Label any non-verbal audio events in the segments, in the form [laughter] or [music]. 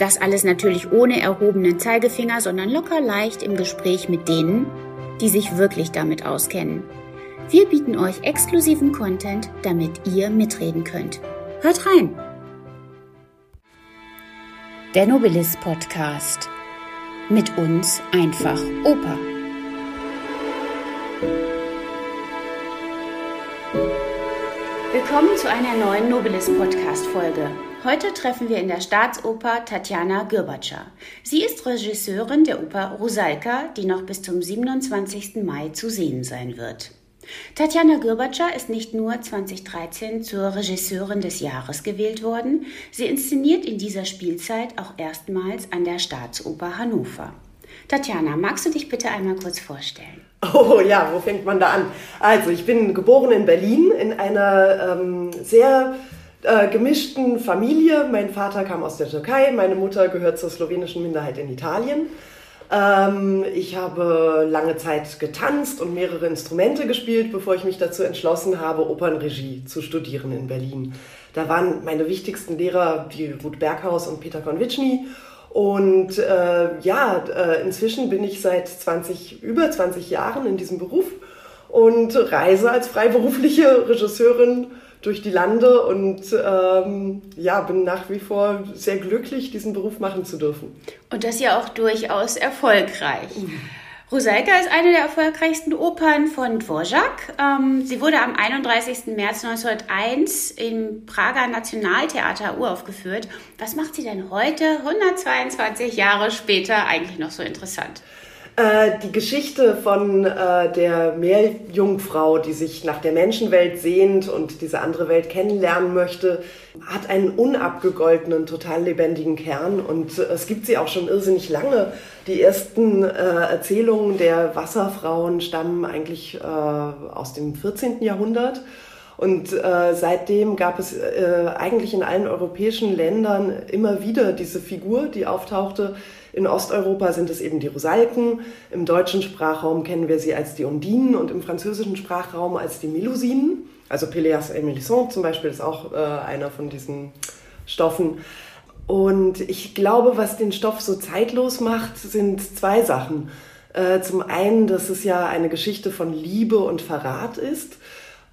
Das alles natürlich ohne erhobenen Zeigefinger, sondern locker leicht im Gespräch mit denen, die sich wirklich damit auskennen. Wir bieten euch exklusiven Content, damit ihr mitreden könnt. Hört rein! Der Nobilis Podcast. Mit uns einfach Oper. Willkommen zu einer neuen Nobilis Podcast Folge. Heute treffen wir in der Staatsoper Tatjana Gürbatscher. Sie ist Regisseurin der Oper Rusalka, die noch bis zum 27. Mai zu sehen sein wird. Tatjana Gürbatscher ist nicht nur 2013 zur Regisseurin des Jahres gewählt worden, sie inszeniert in dieser Spielzeit auch erstmals an der Staatsoper Hannover. Tatjana, magst du dich bitte einmal kurz vorstellen? Oh ja, wo fängt man da an? Also, ich bin geboren in Berlin in einer ähm, sehr äh, gemischten Familie. Mein Vater kam aus der Türkei, meine Mutter gehört zur slowenischen Minderheit in Italien. Ähm, ich habe lange Zeit getanzt und mehrere Instrumente gespielt, bevor ich mich dazu entschlossen habe, Opernregie zu studieren in Berlin. Da waren meine wichtigsten Lehrer die Ruth Berghaus und Peter Konwitschny. Und äh, ja, äh, inzwischen bin ich seit 20, über 20 Jahren in diesem Beruf und reise als freiberufliche Regisseurin durch die Lande und ähm, ja, bin nach wie vor sehr glücklich, diesen Beruf machen zu dürfen. Und das ja auch durchaus erfolgreich. Rusalka ist eine der erfolgreichsten Opern von Dvorak. Ähm, sie wurde am 31. März 1901 im Prager Nationaltheater uraufgeführt. Was macht sie denn heute, 122 Jahre später, eigentlich noch so interessant? Äh, die Geschichte von äh, der Meerjungfrau, die sich nach der Menschenwelt sehnt und diese andere Welt kennenlernen möchte, hat einen unabgegoltenen, total lebendigen Kern und äh, es gibt sie auch schon irrsinnig lange. Die ersten äh, Erzählungen der Wasserfrauen stammen eigentlich äh, aus dem 14. Jahrhundert. Und äh, seitdem gab es äh, eigentlich in allen europäischen Ländern immer wieder diese Figur, die auftauchte, in Osteuropa sind es eben die Rusalken, im deutschen Sprachraum kennen wir sie als die Undinen und im französischen Sprachraum als die Melusinen. Also Péléas et Mélisande zum Beispiel ist auch äh, einer von diesen Stoffen. Und ich glaube, was den Stoff so zeitlos macht, sind zwei Sachen. Äh, zum einen, dass es ja eine Geschichte von Liebe und Verrat ist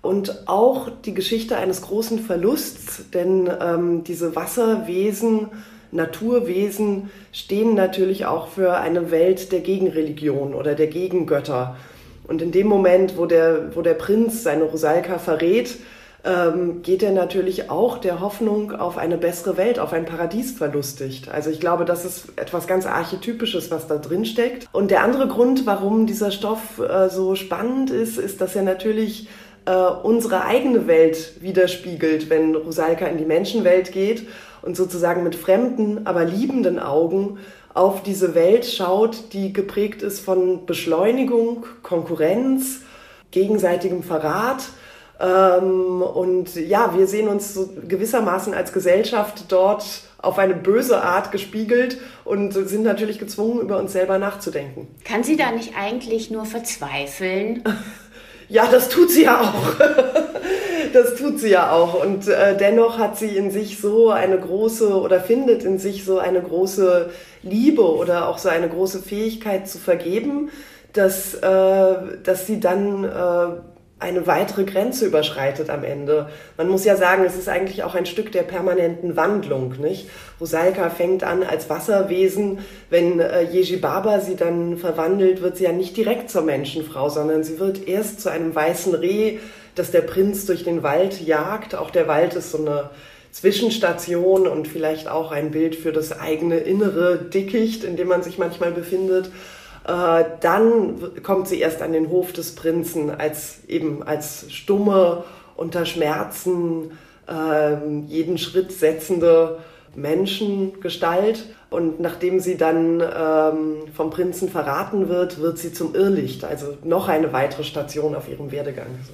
und auch die Geschichte eines großen Verlusts, denn ähm, diese Wasserwesen Naturwesen stehen natürlich auch für eine Welt der Gegenreligion oder der Gegengötter. Und in dem Moment, wo der, wo der Prinz seine Rosalka verrät, ähm, geht er natürlich auch der Hoffnung auf eine bessere Welt, auf ein Paradies verlustigt. Also ich glaube, das ist etwas ganz Archetypisches, was da drin steckt. Und der andere Grund, warum dieser Stoff äh, so spannend ist, ist, dass er natürlich äh, unsere eigene Welt widerspiegelt, wenn Rosalka in die Menschenwelt geht und sozusagen mit fremden, aber liebenden Augen auf diese Welt schaut, die geprägt ist von Beschleunigung, Konkurrenz, gegenseitigem Verrat. Ähm, und ja, wir sehen uns so gewissermaßen als Gesellschaft dort auf eine böse Art gespiegelt und sind natürlich gezwungen, über uns selber nachzudenken. Kann sie da nicht eigentlich nur verzweifeln? [laughs] ja, das tut sie ja auch. [laughs] das tut sie ja auch. Und äh, dennoch hat sie in sich so eine große oder findet in sich so eine große Liebe oder auch so eine große Fähigkeit zu vergeben, dass, äh, dass sie dann äh, eine weitere Grenze überschreitet am Ende. Man muss ja sagen, es ist eigentlich auch ein Stück der permanenten Wandlung, nicht? Rosalka fängt an als Wasserwesen. Wenn äh, Yeji Baba sie dann verwandelt, wird sie ja nicht direkt zur Menschenfrau, sondern sie wird erst zu einem weißen Reh, das der Prinz durch den Wald jagt. Auch der Wald ist so eine Zwischenstation und vielleicht auch ein Bild für das eigene innere Dickicht, in dem man sich manchmal befindet. Äh, dann kommt sie erst an den Hof des Prinzen als eben als stumme, unter Schmerzen äh, jeden Schritt setzende Menschengestalt. Und nachdem sie dann ähm, vom Prinzen verraten wird, wird sie zum Irrlicht, also noch eine weitere Station auf ihrem Werdegang. So.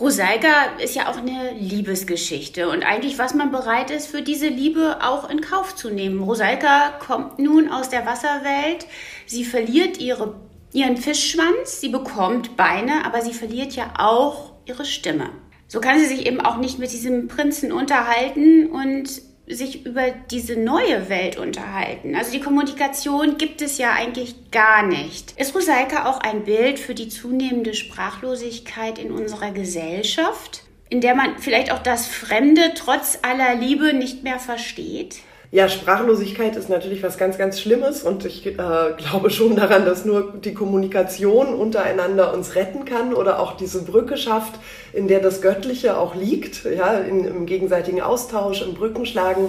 Rosalga ist ja auch eine Liebesgeschichte und eigentlich, was man bereit ist, für diese Liebe auch in Kauf zu nehmen. Rosalga kommt nun aus der Wasserwelt, sie verliert ihre, ihren Fischschwanz, sie bekommt Beine, aber sie verliert ja auch ihre Stimme. So kann sie sich eben auch nicht mit diesem Prinzen unterhalten und sich über diese neue Welt unterhalten. Also die Kommunikation gibt es ja eigentlich gar nicht. Ist Rosalka auch ein Bild für die zunehmende Sprachlosigkeit in unserer Gesellschaft, in der man vielleicht auch das Fremde trotz aller Liebe nicht mehr versteht? Ja, Sprachlosigkeit ist natürlich was ganz, ganz Schlimmes und ich äh, glaube schon daran, dass nur die Kommunikation untereinander uns retten kann oder auch diese Brücke schafft, in der das Göttliche auch liegt, ja, in, im gegenseitigen Austausch, im Brückenschlagen.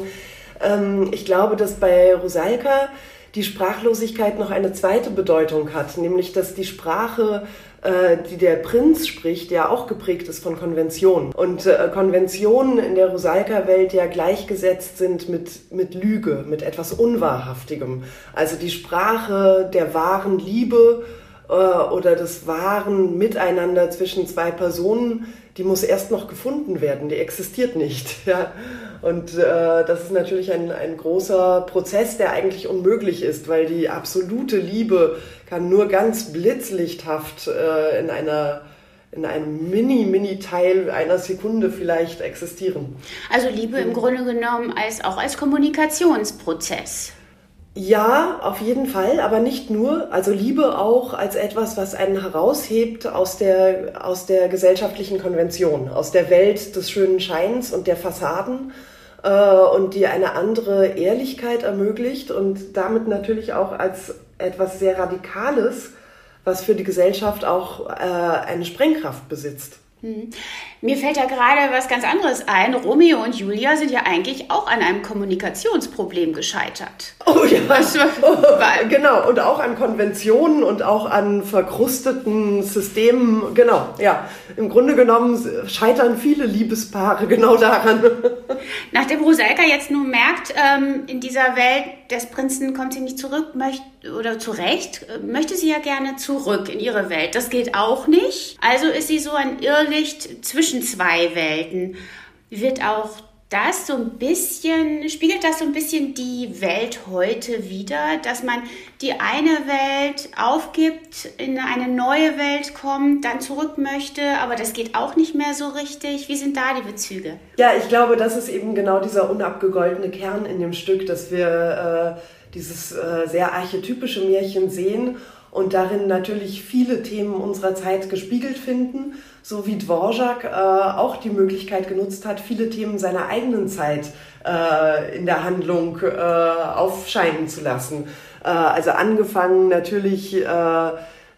Ähm, ich glaube, dass bei Rosalka die Sprachlosigkeit noch eine zweite Bedeutung hat, nämlich dass die Sprache äh, die der Prinz spricht, ja auch geprägt ist von Konventionen. Und äh, Konventionen in der Rusalka-Welt ja gleichgesetzt sind mit, mit Lüge, mit etwas Unwahrhaftigem. Also die Sprache der wahren Liebe oder des wahren Miteinander zwischen zwei Personen, die muss erst noch gefunden werden, die existiert nicht. [laughs] Ja. Und äh, das ist natürlich ein, ein großer Prozess, der eigentlich unmöglich ist, weil die absolute Liebe kann nur ganz blitzlichthaft äh, in einer in einem Mini-Mini-Teil einer Sekunde vielleicht existieren. Also Liebe im Grunde genommen als auch als Kommunikationsprozess. Ja, auf jeden Fall, aber nicht nur. Also Liebe auch als etwas, was einen heraushebt aus der, aus der gesellschaftlichen Konvention, aus der Welt des schönen Scheins und der Fassaden äh, und die eine andere Ehrlichkeit ermöglicht und damit natürlich auch als etwas sehr Radikales, was für die Gesellschaft auch äh, eine Sprengkraft besitzt. Hm. Mir fällt da gerade was ganz anderes ein. Romeo und Julia sind ja eigentlich auch an einem Kommunikationsproblem gescheitert. Oh ja, [laughs] oh, genau. Und auch an Konventionen und auch an verkrusteten Systemen. Genau, ja. Im Grunde genommen scheitern viele Liebespaare genau daran. [laughs] Nachdem Rosalka jetzt nun merkt, ähm, in dieser Welt des Prinzen kommt sie nicht zurück, möchte oder zurecht, möchte sie ja gerne zurück in ihre Welt. Das geht auch nicht. Also ist sie so ein Irrlicht zwischen zwei Welten. Wird auch das so ein bisschen, spiegelt das so ein bisschen die Welt heute wieder, dass man die eine Welt aufgibt, in eine neue Welt kommt, dann zurück möchte, aber das geht auch nicht mehr so richtig. Wie sind da die Bezüge? Ja, ich glaube, das ist eben genau dieser unabgegoltene Kern in dem Stück, dass wir äh, dieses äh, sehr archetypische Märchen sehen und darin natürlich viele Themen unserer Zeit gespiegelt finden so wie Dvorak äh, auch die Möglichkeit genutzt hat, viele Themen seiner eigenen Zeit äh, in der Handlung äh, aufscheinen zu lassen. Äh, also angefangen natürlich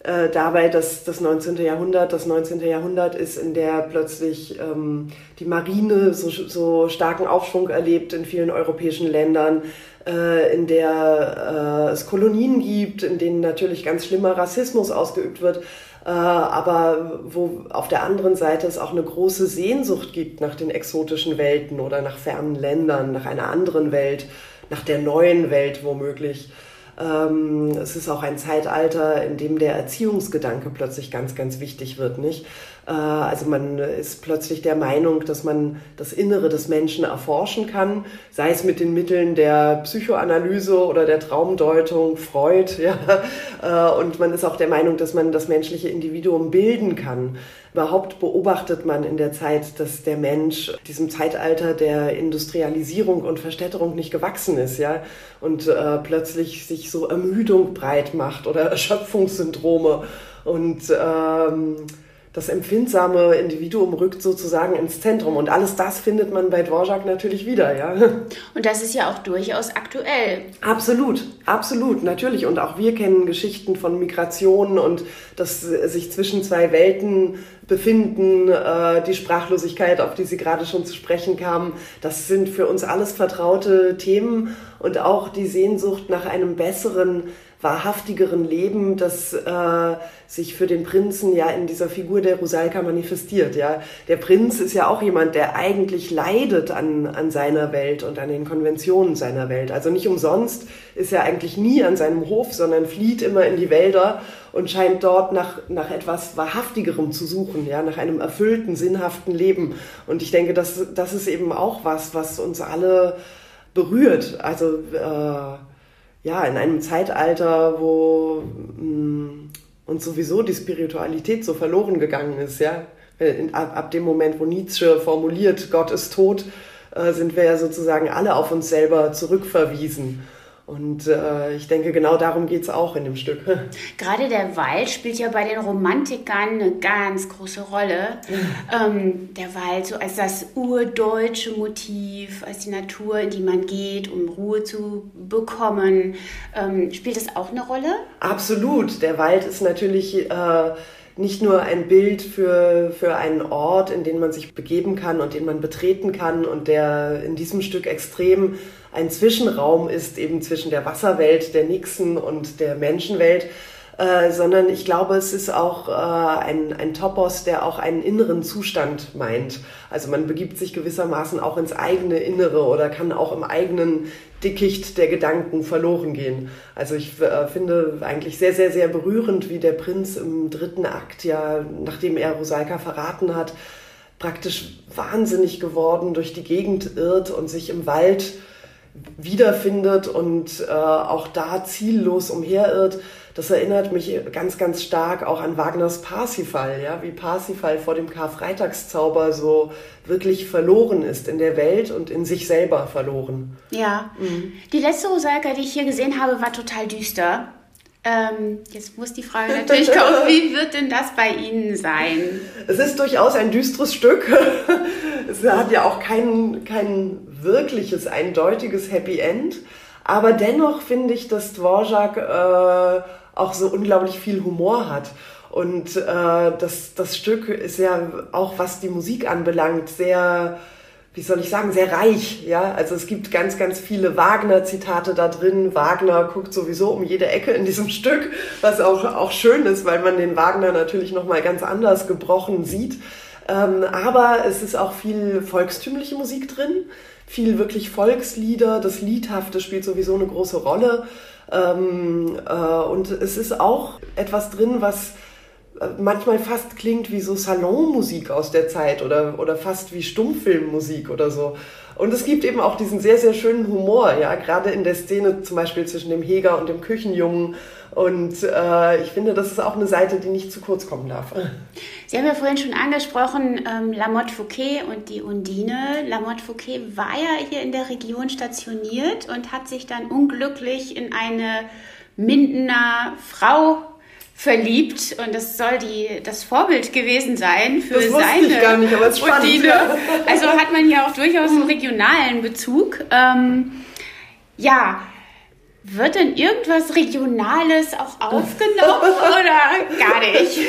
äh, dabei, dass das 19. Jahrhundert, das 19. Jahrhundert ist, in der plötzlich ähm, die Marine so, so starken Aufschwung erlebt in vielen europäischen Ländern, äh, in der äh, es Kolonien gibt, in denen natürlich ganz schlimmer Rassismus ausgeübt wird. Äh, aber wo auf der anderen Seite es auch eine große Sehnsucht gibt nach den exotischen Welten oder nach fernen Ländern, nach einer anderen Welt, nach der neuen Welt womöglich. Ähm, es ist auch ein Zeitalter, in dem der Erziehungsgedanke plötzlich ganz, ganz wichtig wird, nicht? Äh, also man ist plötzlich der Meinung, dass man das Innere des Menschen erforschen kann, sei es mit den Mitteln der Psychoanalyse oder der Traumdeutung, Freud, [laughs] ja. Äh, und man ist auch der Meinung, dass man das menschliche Individuum bilden kann. Überhaupt beobachtet man in der Zeit, dass der Mensch diesem Zeitalter der Industrialisierung und Verstädterung nicht gewachsen ist, ja, und äh, plötzlich sich so Ermüdung breit macht oder [laughs] Erschöpfungssyndrome und ähm, das empfindsame Individuum rückt sozusagen ins Zentrum. Und alles das findet man bei Dvorak natürlich wieder, ja. [laughs] Und das ist ja auch durchaus aktuell. Absolut, absolut, natürlich. Und auch wir kennen Geschichten von Migration und dass sich zwischen zwei Welten befinden, äh, die Sprachlosigkeit, auf die Sie gerade schon zu sprechen kamen. Das sind für uns alles vertraute Themen und auch die Sehnsucht nach einem besseren wahrhaftigeren Leben, das äh, sich für den Prinzen ja in dieser Figur der Rusalka manifestiert. Ja, der Prinz ist ja auch jemand, der eigentlich leidet an an seiner Welt und an den Konventionen seiner Welt. Also nicht umsonst ist er eigentlich nie an seinem Hof, sondern flieht immer in die Wälder und scheint dort nach nach etwas wahrhaftigerem zu suchen, ja, nach einem erfüllten, sinnhaften Leben. Und ich denke, das das ist eben auch was, was uns alle berührt. Also äh, ja, in einem Zeitalter, wo mh, mm, uns sowieso die Spiritualität so verloren gegangen ist, ja. Ab, ab dem Moment, wo Nietzsche formuliert, Gott ist tot, äh, sind wir ja sozusagen alle auf uns selber zurückverwiesen. Und äh, ich denke, genau darum geht es auch in dem Stück. [laughs] Gerade der Wald spielt ja bei den Romantikern eine ganz große Rolle. ähm, der Wald so als das urdeutsche Motiv, als die Natur, in die man geht, um Ruhe zu bekommen. Ähm, spielt das auch eine Rolle? Absolut. Der Wald ist natürlich... Äh, nicht nur ein Bild für, für einen Ort, in den man sich begeben kann und den man betreten kann und der in diesem Stück extrem ein Zwischenraum ist, eben zwischen der Wasserwelt, der Nixen und der Menschenwelt, äh, sondern ich glaube, es ist auch äh, ein, ein Topos, der auch einen inneren Zustand meint. Also man begibt sich gewissermaßen auch ins eigene Innere oder kann auch im eigenen Dickicht der Gedanken verloren gehen. Also ich äh, finde eigentlich sehr, sehr, sehr berührend, wie der Prinz im dritten Akt ja, nachdem er Rosalka verraten hat, praktisch wahnsinnig geworden durch die Gegend irrt und sich im Wald wiederfindet und äh, auch da ziellos umherirrt. Das erinnert mich ganz, ganz stark auch an Wagners Parsifal, ja, wie Parsifal vor dem Karfreitagszauber so wirklich verloren ist in der Welt und in sich selber verloren. Ja. Mhm. Die letzte Rosalka, die ich hier gesehen habe, war total düster. Ähm, jetzt muss die Frage [laughs] natürlich kommen, wie wird denn das bei Ihnen sein? Es ist durchaus ein düsteres Stück. [laughs] Es hat ja auch kein, kein wirkliches, eindeutiges Happy End. Aber dennoch finde ich, dass Dvorak äh, auch so unglaublich viel Humor hat. Und äh, das, das Stück ist ja auch, was die Musik anbelangt, sehr wie soll ich sagen, sehr reich. Ja, also es gibt ganz, ganz viele Wagner-Zitate da drin. Wagner guckt sowieso um jede Ecke in diesem Stück, was auch, auch schön ist, weil man den Wagner natürlich nochmal ganz anders gebrochen sieht. Ähm, aber es ist auch viel volkstümliche Musik drin, viel wirklich Volkslieder. Das Liedhafte spielt sowieso eine große Rolle. Ähm, äh, und es ist auch etwas drin, was manchmal fast klingt wie so Salonmusik aus der Zeit oder, oder fast wie Stummfilmmusik oder so. Und es gibt eben auch diesen sehr, sehr schönen Humor, ja, gerade in der Szene zum Beispiel zwischen dem Heger und dem Küchenjungen. Und äh, ich finde, das ist auch eine Seite, die nicht zu kurz kommen darf. [laughs] Sie haben ja vorhin schon angesprochen, ähm, Lamotte Fouquet und die Undine. Lamotte Fouquet war ja hier in der Region stationiert und hat sich dann unglücklich in eine Mindener Frau verliebt und das soll die, das Vorbild gewesen sein für das seine ich gar nicht, aber es spannend. Undine. [laughs] Also hat man hier auch durchaus einen regionalen Bezug. Ähm, ja, wird denn irgendwas Regionales auch aufgenommen [laughs] oder gar nicht?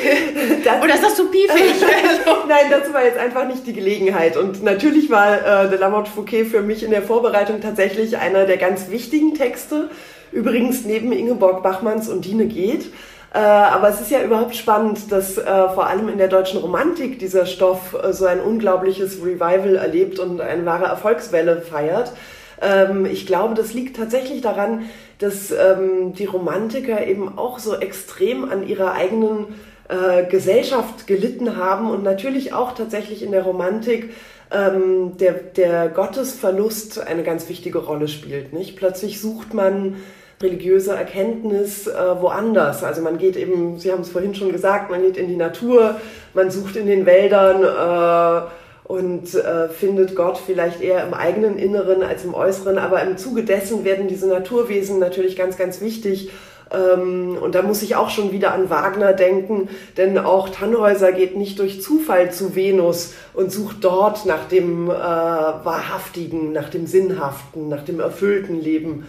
Das, oder ist das so piefig? [laughs] Nein, das war jetzt einfach nicht die Gelegenheit. Und natürlich war äh, De Lamotte Fouquet für mich in der Vorbereitung tatsächlich einer der ganz wichtigen Texte. Übrigens neben Ingeborg Bachmanns und Dine geht. Äh, aber es ist ja überhaupt spannend, dass äh, vor allem in der deutschen Romantik dieser Stoff äh, so ein unglaubliches Revival erlebt und eine wahre Erfolgswelle feiert. Ähm, ich glaube, das liegt tatsächlich daran, dass ähm, die Romantiker eben auch so extrem an ihrer eigenen äh, Gesellschaft gelitten haben und natürlich auch tatsächlich in der Romantik ähm, der, der Gottesverlust eine ganz wichtige Rolle spielt. Nicht? Plötzlich sucht man religiöse Erkenntnis äh, woanders. Also man geht eben, Sie haben es vorhin schon gesagt, man geht in die Natur, man sucht in den Wäldern äh, und äh, findet Gott vielleicht eher im eigenen Inneren als im Äußeren. Aber im Zuge dessen werden diese Naturwesen natürlich ganz, ganz wichtig Ähm, und da muss ich auch schon wieder an Wagner denken, denn auch Tannhäuser geht nicht durch Zufall zu Venus und sucht dort nach dem äh, Wahrhaftigen, nach dem Sinnhaften, nach dem erfüllten Leben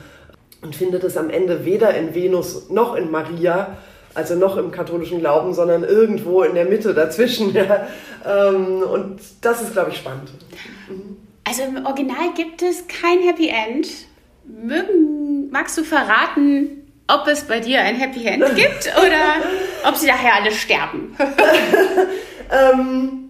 und findet es am Ende weder in Venus noch in Maria, also noch im katholischen Glauben, sondern irgendwo in der Mitte dazwischen. [laughs] Ja. Ähm, und das ist, glaube ich, spannend. Also im Original gibt es kein Happy End. Mögen, magst du verraten, ob es bei dir ein Happy End gibt [laughs] oder ob sie daher alle sterben? [laughs] ähm,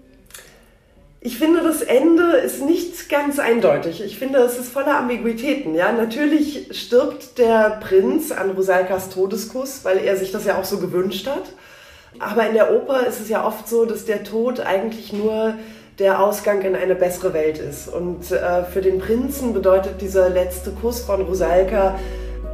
ich finde, das Ende ist nicht ganz eindeutig. Ich finde, es ist voller Ambiguitäten. Ja, natürlich stirbt der Prinz an Rosalkas Todeskuss, weil er sich das ja auch so gewünscht hat. Aber in der Oper ist es ja oft so, dass der Tod eigentlich nur der Ausgang in eine bessere Welt ist. Und äh, für den Prinzen bedeutet dieser letzte Kuss von Rosalka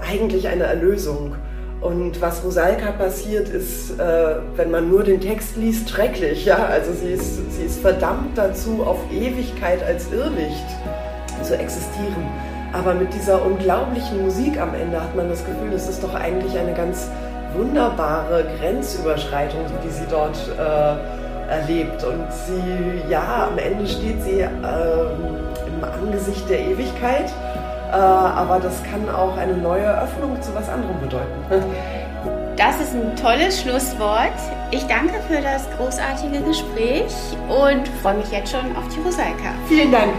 eigentlich eine Erlösung. Und was Rosalka passiert, ist, äh, wenn man nur den Text liest, schrecklich. Ja? Also sie ist, sie ist verdammt dazu, auf Ewigkeit als Irrlicht zu existieren. Aber mit dieser unglaublichen Musik am Ende hat man das Gefühl, es ist doch eigentlich eine ganz wunderbare Grenzüberschreitung, die sie dort äh, erlebt. Und sie, ja, am Ende steht sie äh, im Angesicht der Ewigkeit aber das kann auch eine neue Öffnung zu was anderem bedeuten. Das ist ein tolles Schlusswort. Ich danke für das großartige Gespräch und freue mich jetzt schon auf die Rosalka. Vielen Dank.